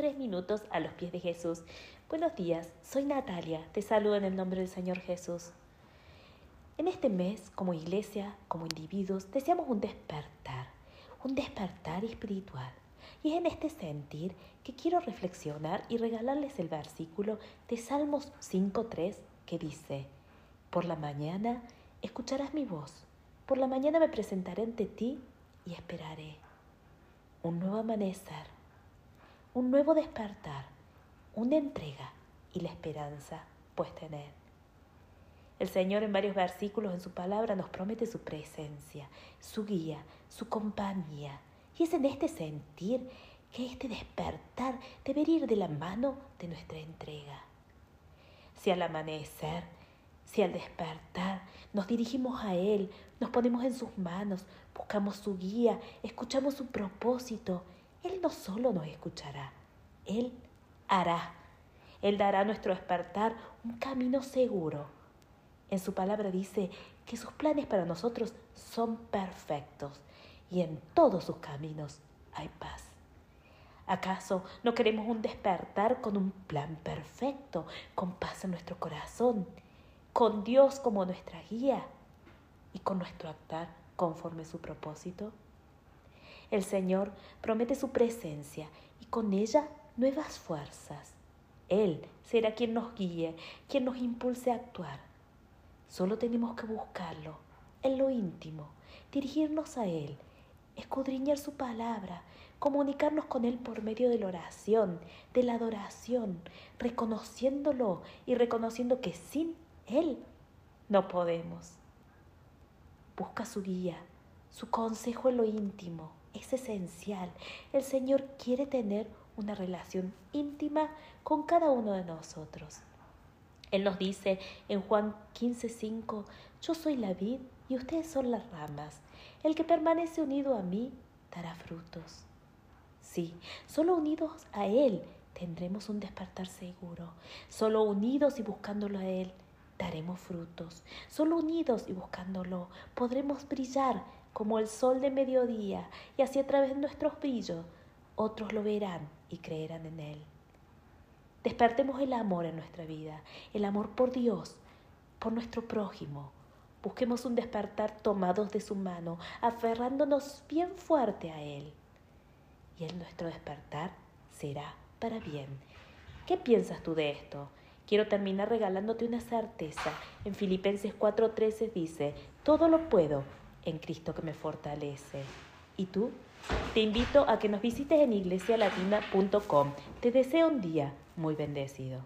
tres minutos a los pies de Jesús. Buenos días, soy Natalia, te saludo en el nombre del Señor Jesús. En este mes, como iglesia, como individuos, deseamos un despertar, un despertar espiritual. Y es en este sentir que quiero reflexionar y regalarles el versículo de Salmos 5.3 que dice, Por la mañana escucharás mi voz, por la mañana me presentaré ante ti y esperaré. Un nuevo amanecer, un nuevo despertar, una entrega y la esperanza puesta en Él. El Señor en varios versículos en su palabra nos promete su presencia, su guía, su compañía. Y es en este sentir que este despertar debería ir de la mano de nuestra entrega. Si al amanecer, si al despertar nos dirigimos a Él, nos ponemos en sus manos, buscamos su guía, escuchamos su propósito, Él no solo nos escuchará, Él hará. Él dará a nuestro despertar un camino seguro. En su palabra dice que sus planes para nosotros son perfectos y en todos sus caminos hay paz. ¿Acaso no queremos un despertar con un plan perfecto, con paz en nuestro corazón, con Dios como nuestra guía y con nuestro actuar conforme su propósito? El Señor promete su presencia y con ella nuevas fuerzas. Él será quien nos guíe, quien nos impulse a actuar. Solo tenemos que buscarlo en lo íntimo, dirigirnos a Él, escudriñar su palabra, comunicarnos con Él por medio de la oración, de la adoración, reconociéndolo y reconociendo que sin Él no podemos. Busca su guía, su consejo en lo íntimo, es esencial. El Señor quiere tener una relación íntima con cada uno de nosotros. Él nos dice en Juan 15:5, yo soy la vid y ustedes son las ramas. El que permanece unido a mí dará frutos. Sí, solo unidos a Él tendremos un despertar seguro. Solo unidos y buscándolo a Él daremos frutos. Solo unidos y buscándolo podremos brillar como el sol de mediodía y así a través de nuestros brillos otros lo verán y creerán en Él. Despertemos el amor en nuestra vida, el amor por Dios, por nuestro prójimo. Busquemos un despertar tomados de su mano, aferrándonos bien fuerte a Él. Y en nuestro despertar será para bien. ¿Qué piensas tú de esto? Quiero terminar regalándote una certeza. En Filipenses 4:13 dice, todo lo puedo en Cristo que me fortalece. ¿Y tú? Te invito a que nos visites en iglesialatina.com. Te deseo un día muy bendecido.